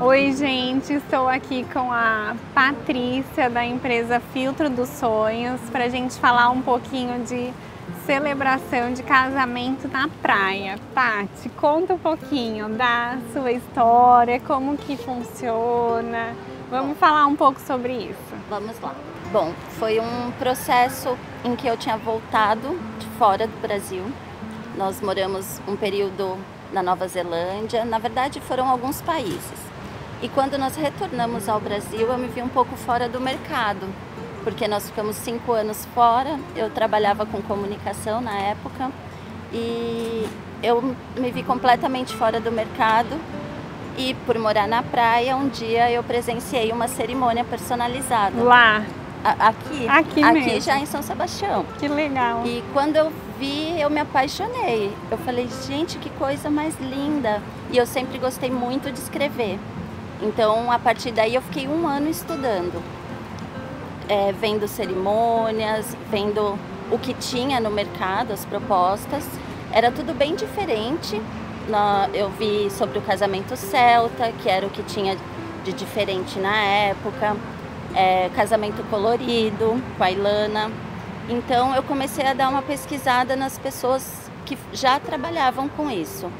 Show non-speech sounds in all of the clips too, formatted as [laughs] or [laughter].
Oi, gente, estou aqui com a Patrícia da empresa Filtro dos Sonhos para a gente falar um pouquinho de celebração de casamento na praia. Pati, conta um pouquinho da sua história, como que funciona. Vamos falar um pouco sobre isso. Vamos lá. Bom, foi um processo em que eu tinha voltado de fora do Brasil. Nós moramos um período na Nova Zelândia, na verdade foram alguns países. E quando nós retornamos ao Brasil, eu me vi um pouco fora do mercado, porque nós ficamos cinco anos fora. Eu trabalhava com comunicação na época e eu me vi completamente fora do mercado. E por morar na praia, um dia eu presenciei uma cerimônia personalizada. Lá? Aqui. Aqui, aqui mesmo. já em São Sebastião. Que legal. E quando eu vi, eu me apaixonei. Eu falei, gente, que coisa mais linda. E eu sempre gostei muito de escrever. Então, a partir daí, eu fiquei um ano estudando, é, vendo cerimônias, vendo o que tinha no mercado, as propostas. Era tudo bem diferente. Eu vi sobre o casamento celta, que era o que tinha de diferente na época, é, casamento colorido com a Ilana. Então, eu comecei a dar uma pesquisada nas pessoas que já trabalhavam com isso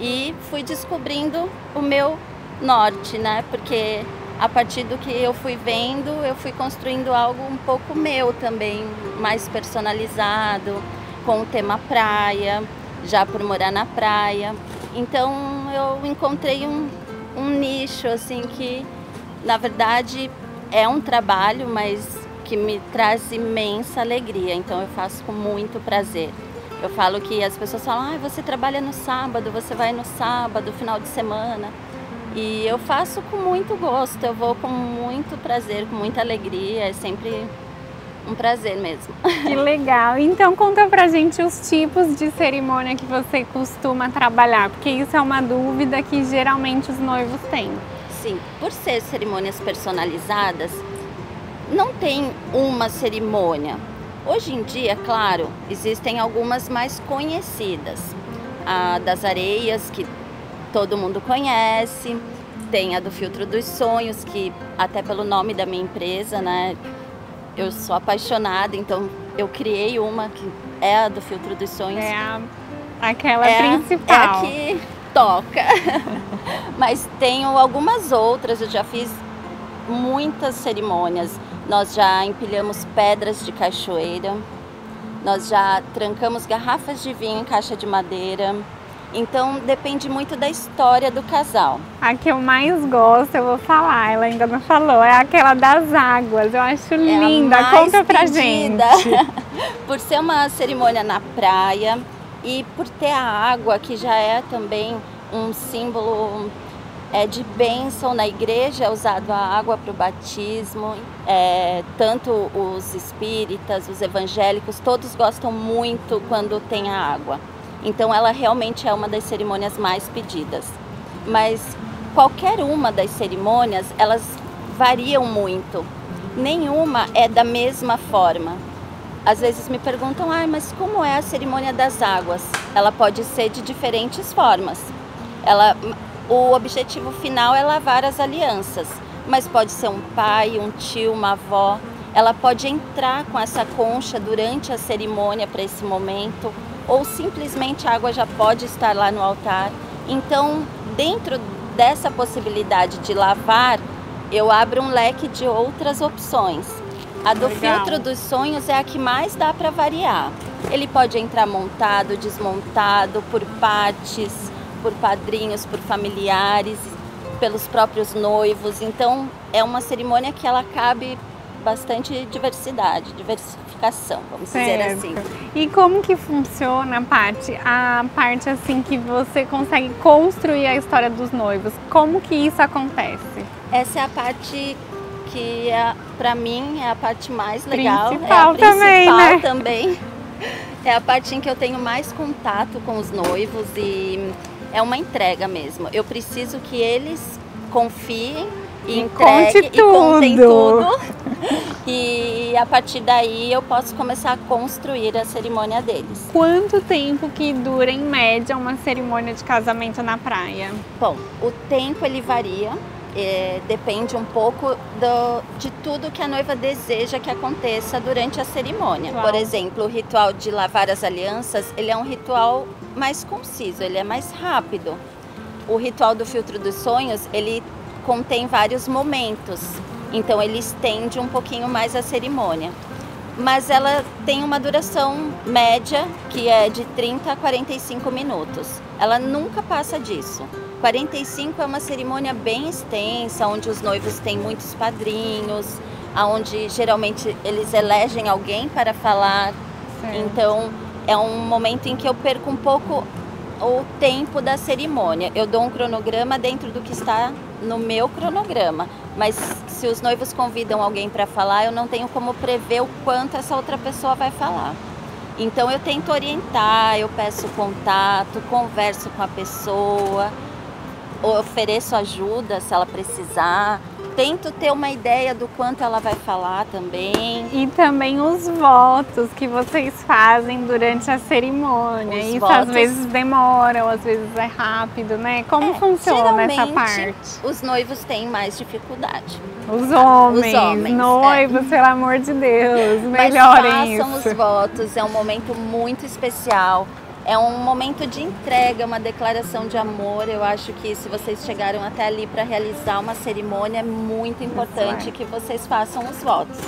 e fui descobrindo o meu norte, né? Porque a partir do que eu fui vendo, eu fui construindo algo um pouco meu também, mais personalizado, com o tema praia, já por morar na praia. Então eu encontrei um, um nicho assim que, na verdade, é um trabalho, mas que me traz imensa alegria. Então eu faço com muito prazer. Eu falo que as pessoas falam, ah, você trabalha no sábado, você vai no sábado, final de semana. E eu faço com muito gosto, eu vou com muito prazer, com muita alegria, é sempre um prazer mesmo. [laughs] Que legal. Então conta pra gente os tipos de cerimônia que você costuma trabalhar, porque isso é uma dúvida que geralmente os noivos têm. Sim, por ser cerimônias personalizadas, não tem uma cerimônia. Hoje em dia, claro, existem algumas mais conhecidas. A das areias, que todo mundo conhece. Tem a do filtro dos sonhos, que até pelo nome da minha empresa, né? Eu sou apaixonada, então eu criei uma que é a do filtro dos sonhos. É a, aquela é, principal. É a que toca. [laughs] Mas tenho algumas outras, eu já fiz muitas cerimônias. Nós já empilhamos pedras de cachoeira, nós já trancamos garrafas de vinho em caixa de madeira. Então depende muito da história do casal. A que eu mais gosto, eu vou falar, ela ainda não falou, é aquela das águas. Eu acho é linda. Conta pra gente. [laughs] por ser uma cerimônia na praia e por ter a água, que já é também um símbolo é, de bênção na igreja, é usado a água para o batismo. É, tanto os espíritas, os evangélicos, todos gostam muito quando tem a água. Então ela realmente é uma das cerimônias mais pedidas. Mas qualquer uma das cerimônias, elas variam muito. Nenhuma é da mesma forma. Às vezes me perguntam, ah, mas como é a cerimônia das águas? Ela pode ser de diferentes formas. Ela, o objetivo final é lavar as alianças, mas pode ser um pai, um tio, uma avó. Ela pode entrar com essa concha durante a cerimônia para esse momento ou simplesmente a água já pode estar lá no altar. Então, dentro dessa possibilidade de lavar, eu abro um leque de outras opções. A do Legal. filtro dos sonhos é a que mais dá para variar. Ele pode entrar montado, desmontado, por partes, por padrinhos, por familiares, pelos próprios noivos. Então, é uma cerimônia que ela cabe bastante diversidade, diversificação, vamos certo. dizer assim. E como que funciona, Paty, a parte assim que você consegue construir a história dos noivos? Como que isso acontece? Essa é a parte que é, para mim é a parte mais legal, principal é a principal também, né? também. [laughs] É a parte em que eu tenho mais contato com os noivos e é uma entrega mesmo. Eu preciso que eles confiem e entregue Conte tudo. e contem tudo. [laughs] E a partir daí eu posso começar a construir a cerimônia deles. Quanto tempo que dura em média uma cerimônia de casamento na praia? Bom, o tempo ele varia, é, depende um pouco do, de tudo que a noiva deseja que aconteça durante a cerimônia. Uau. Por exemplo, o ritual de lavar as alianças, ele é um ritual mais conciso, ele é mais rápido. O ritual do filtro dos sonhos, ele contém vários momentos, então ele estende um pouquinho mais a cerimônia. Mas ela tem uma duração média que é de 30 a 45 minutos. Ela nunca passa disso. 45 é uma cerimônia bem extensa, onde os noivos têm muitos padrinhos, onde geralmente eles elegem alguém para falar. Certo. Então é um momento em que eu perco um pouco o tempo da cerimônia. Eu dou um cronograma dentro do que está no meu cronograma, mas se os noivos convidam alguém para falar, eu não tenho como prever o quanto essa outra pessoa vai falar. Então eu tento orientar, eu peço contato, converso com a pessoa, ofereço ajuda se ela precisar, tento ter uma ideia do quanto ela vai falar também. E também os votos que vocês fazem durante a cerimônia. Os Isso votos- às vezes demora, ou às vezes é rápido, né? Como É, funciona essa parte? Os noivos têm mais dificuldade. Os homens, Os homens, noivos, pelo amor de Deus, Mas melhorem façam isso. os votos, é um momento muito especial. É um momento de entrega, uma declaração de amor. Eu acho que se vocês chegaram até ali para realizar uma cerimônia, é muito importante é. que vocês façam os votos.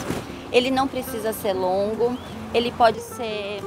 Ele não precisa ser longo, ele pode ser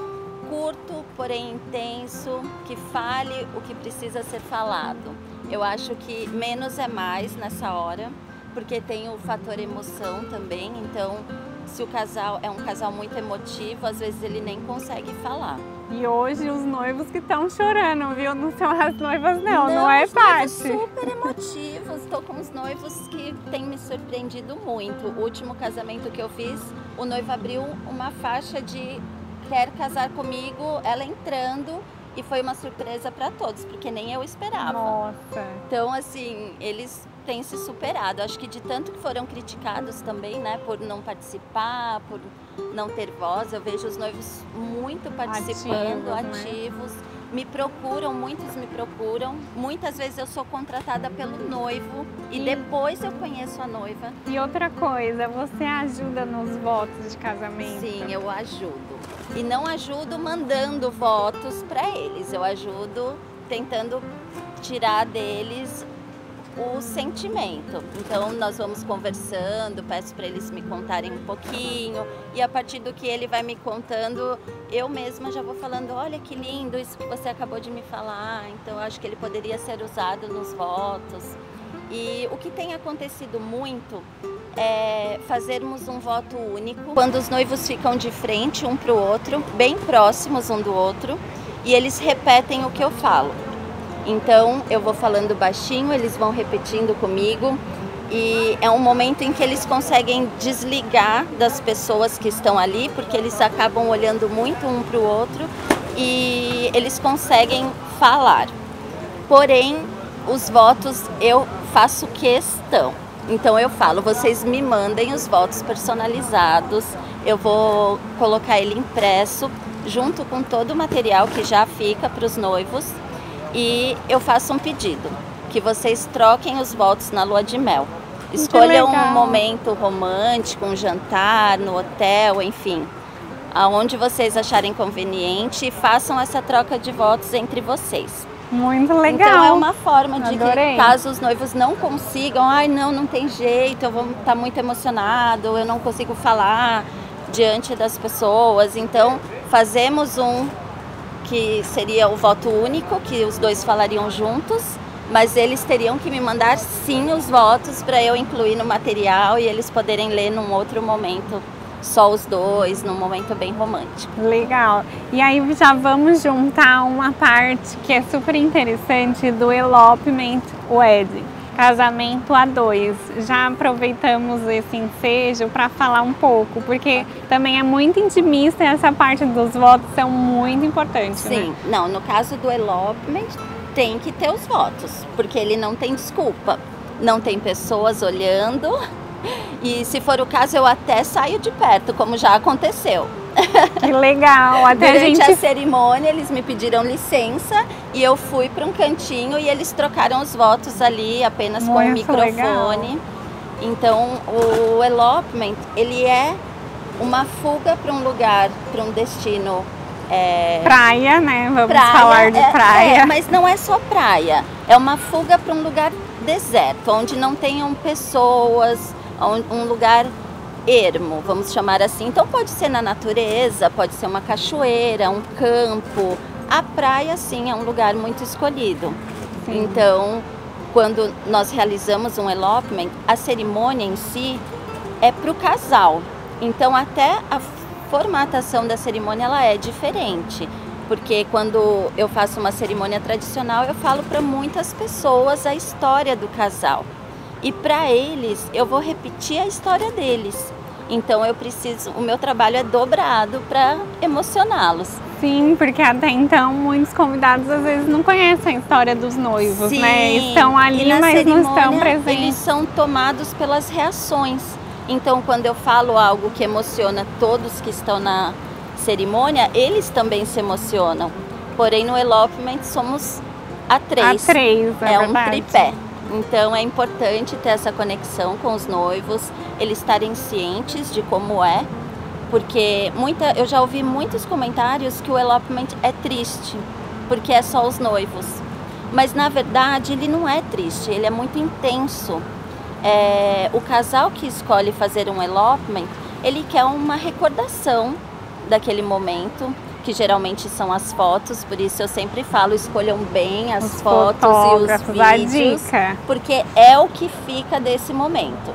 curto, porém intenso, que fale o que precisa ser falado. Eu acho que menos é mais nessa hora, porque tem o fator emoção também. Então, se o casal é um casal muito emotivo, às vezes ele nem consegue falar. E hoje os noivos que estão chorando, viu? Não são as noivas, não, não, é os noivos fácil. super emotivos. Estou com os noivos que têm me surpreendido muito. O último casamento que eu fiz, o noivo abriu uma faixa de quer casar comigo, ela entrando e foi uma surpresa para todos, porque nem eu esperava. Nossa. Então, assim, eles têm se superado. Acho que de tanto que foram criticados também, né, por não participar, por não ter voz, eu vejo os noivos muito participando, Ativos, né? ativos. Me procuram, muitos me procuram. Muitas vezes eu sou contratada pelo noivo e, E- depois eu conheço a noiva. E outra coisa, você ajuda nos votos de casamento? Sim, eu ajudo. E não ajudo mandando votos para eles, eu ajudo tentando tirar deles o sentimento. Então nós vamos conversando, peço para eles me contarem um pouquinho e a partir do que ele vai me contando, eu mesma já vou falando, olha que lindo isso que você acabou de me falar. Então acho que ele poderia ser usado nos votos. E o que tem acontecido muito é fazermos um voto único quando os noivos ficam de frente um para o outro, bem próximos um do outro, e eles repetem o que eu falo. Então eu vou falando baixinho, eles vão repetindo comigo e é um momento em que eles conseguem desligar das pessoas que estão ali, porque eles acabam olhando muito um para o outro e eles conseguem falar. Porém, os votos eu faço questão. Então eu falo, vocês me mandem os votos personalizados, eu vou colocar ele impresso junto com todo o material que já fica para os noivos e eu faço um pedido, que vocês troquem os votos na lua de mel. Escolham um momento romântico, um jantar no hotel, enfim, aonde vocês acharem conveniente e façam essa troca de votos entre vocês. Muito legal. Então é uma forma de Adorei. que caso os noivos não consigam, ai não, não tem jeito, eu vou estar muito emocionado, eu não consigo falar diante das pessoas. Então fazemos um que seria o voto único, que os dois falariam juntos, mas eles teriam que me mandar sim os votos para eu incluir no material e eles poderem ler num outro momento, só os dois, num momento bem romântico. Legal. E aí já vamos juntar uma parte que é super interessante do elopement wedding, casamento a dois. Já aproveitamos esse ensejo para falar um pouco, porque também é muito intimista e essa parte dos votos são muito importantes. né? Sim, não, no caso do elopement tem que ter os votos, porque ele não tem desculpa. não tem pessoas olhando. E se for o caso, eu até saio de perto, como já aconteceu. Que legal! Até Durante a gente. a cerimônia, eles me pediram licença e eu fui para um cantinho e eles trocaram os votos ali apenas com o microfone. legal. Então, o elopement, ele é uma fuga para um lugar, para um destino é, Praia, né? Vamos praia, falar de é- praia. é, mas não é só praia. É uma fuga para um lugar deserto, onde não tenham pessoas, um, lugar ermo, vamos chamar assim. Então pode ser na natureza, pode ser uma cachoeira, um campo. A praia, sim, é um lugar muito escolhido. Sim. Então, quando nós realizamos um elopement, a cerimônia em si é para o casal. Então, até a formatação da cerimônia ela é diferente, porque quando eu faço uma cerimônia tradicional, eu falo para muitas pessoas a história do casal. E para eles, eu vou repetir a história deles. Então eu preciso, o meu trabalho é dobrado para emocioná-los. Sim, porque até então muitos convidados às vezes não conhecem a história dos noivos, né? Estão ali, e na mas não estão presentes. Eles são tomados pelas reações. Então, quando eu falo algo que emociona todos que estão na cerimônia, eles também se emocionam. Porém, no elopement somos a A três. três, é, é um verdade. tripé. Então é importante ter essa conexão com os noivos, eles estarem cientes de como é, porque muita, eu já ouvi muitos comentários que o elopement é triste, porque é só os noivos. Mas na verdade ele não é triste, ele é muito intenso. É, o casal que escolhe fazer um elopement, ele quer uma recordação daquele momento, que geralmente são as fotos, por isso eu sempre falo, escolham bem as Os fotos e os vídeos, porque é o que fica desse momento.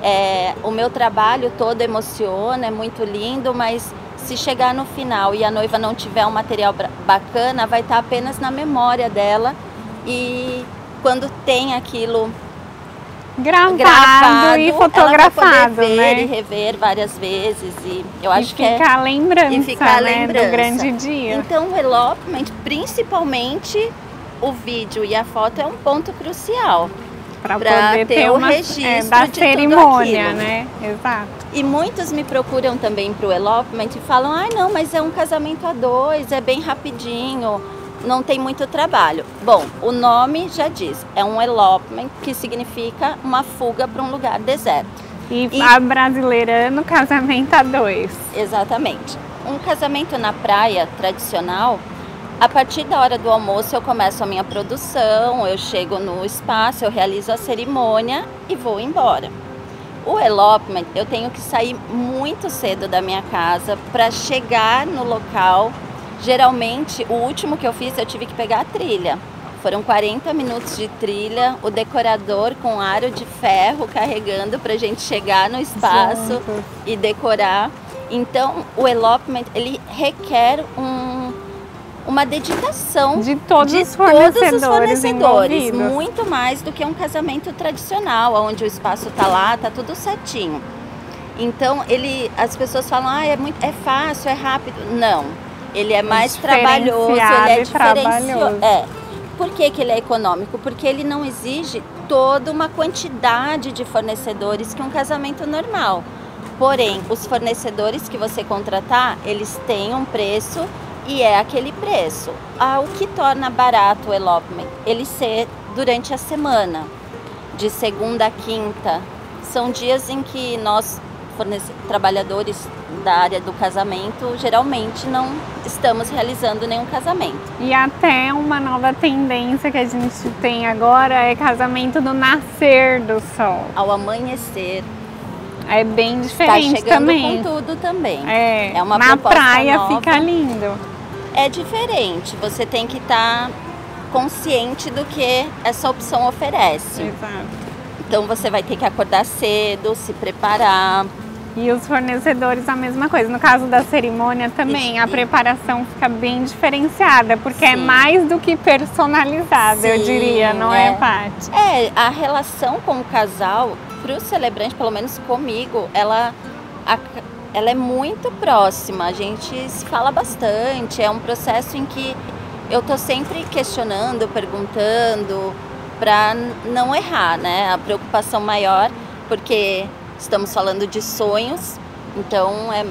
É, o meu trabalho todo emociona, é muito lindo, mas se chegar no final e a noiva não tiver um material bacana, vai estar apenas na memória dela e quando tem aquilo Gravado, gravado, e ela vai fotografado, poder ver né? e rever várias vezes e eu e acho que é fica a lembrança, e fica a né, lembrança. do grande dia. Então, o elopement, principalmente o vídeo e a foto é um ponto crucial. Pra poder ter ter o uma registro é, da cerimônia, né? Exato. E muitos me procuram também para o elopement e falam: ai, não, mas é um casamento a dois, é bem rapidinho, não tem muito trabalho. Bom, o nome já diz, é um elopement, que significa uma fuga para um lugar deserto. E, E- a brasileira no casamento a dois. Exatamente. Um casamento na praia tradicional, a partir da hora do almoço eu começo a minha produção, eu chego no espaço, eu realizo a cerimônia e vou embora. O elopement, eu tenho que sair muito cedo da minha casa para chegar no local. Geralmente, o último que eu fiz, eu tive que pegar a trilha. Foram 40 minutos de trilha, o decorador com aro de ferro carregando para a gente chegar no espaço Juntos. e decorar. Então, o elopement ele requer um, uma dedicação De todos de os fornecedores, todos os fornecedores, envolvidos. muito mais do que um casamento tradicional, onde o espaço tá lá, tá tudo certinho. Então, ele, as pessoas falam, ah, é muito, é fácil, é rápido. Não, ele é mais trabalhoso, ele é diferenciado e diferenciado. É. Por que, que ele é econômico? Porque ele não exige toda uma quantidade de fornecedores que um casamento normal. Porém, os fornecedores que você contratar, eles têm um preço e é aquele preço. Ah, o que torna barato o elopement? Ele ser durante a semana, de segunda a quinta. São dias em que nós, trabalhadores da área do casamento, geralmente não estamos realizando nenhum casamento. E até uma nova tendência que a gente tem agora é casamento no nascer do sol. Ao amanhecer, É bem está diferente chegando também. com tudo também. É, É uma na praia nova. fica lindo. é diferente. Você tem que estar consciente do que essa opção oferece. Exato. Então você vai ter que acordar cedo, se preparar. E os fornecedores a mesma coisa. No caso da cerimônia também, Isso. a preparação fica bem diferenciada, porque é Sim. mais do que personalizada, eu Sim, diria, não é, é. Paty? É, a relação com o casal, para o celebrante, pelo menos comigo, ela, ela é muito próxima. A gente se fala bastante. É um processo em que eu tô sempre questionando, perguntando. para não errar, né? A preocupação maior, porque estamos falando de sonhos, então é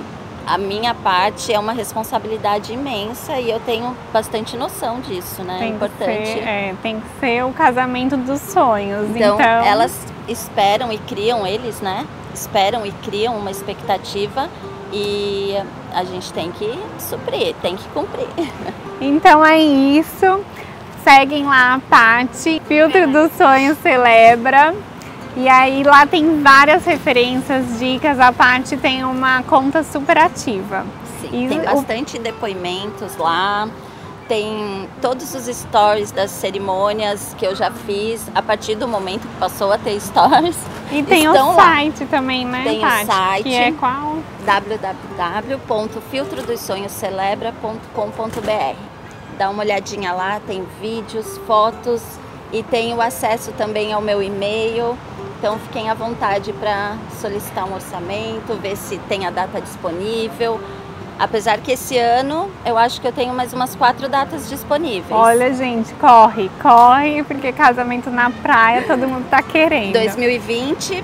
a minha parte é uma responsabilidade imensa e eu tenho bastante noção disso, né? Tem é importante. Que ser, é, tem que ser o casamento dos sonhos. Então, então, elas esperam e criam eles, né? Esperam e criam uma expectativa e a gente tem que suprir, tem que cumprir. [laughs] Então é isso. Seguem lá a Pati, Filtro dos Sonhos Celebra. E aí lá tem várias referências, dicas. A Paty tem uma conta super ativa. Sim, e tem bastante o... depoimentos lá. Tem todos os stories das cerimônias que eu já fiz a partir do momento que passou a ter stories. E tem o site lá. também, né, Tem Tati? o site. Que é qual? www.filtrodosonhoscelebra.com.br Dá uma olhadinha lá, tem vídeos, fotos e tem o acesso também ao meu e-mail então fiquem à vontade para solicitar um orçamento, ver se tem a data disponível. Apesar que esse ano eu acho que eu tenho mais umas quatro datas disponíveis. Olha, gente, corre, corre, porque casamento na praia todo mundo tá querendo. 2020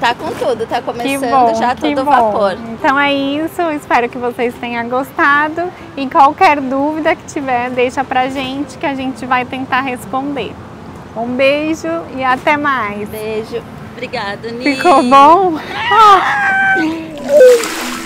tá com tudo, tá começando bom, já todo bom. vapor. Então é isso, espero que vocês tenham gostado e qualquer dúvida que tiver, deixa pra gente que a gente vai tentar responder. Um beijo e até mais. Beijo. Obrigada, Nini. Ficou bom? Ah. [laughs]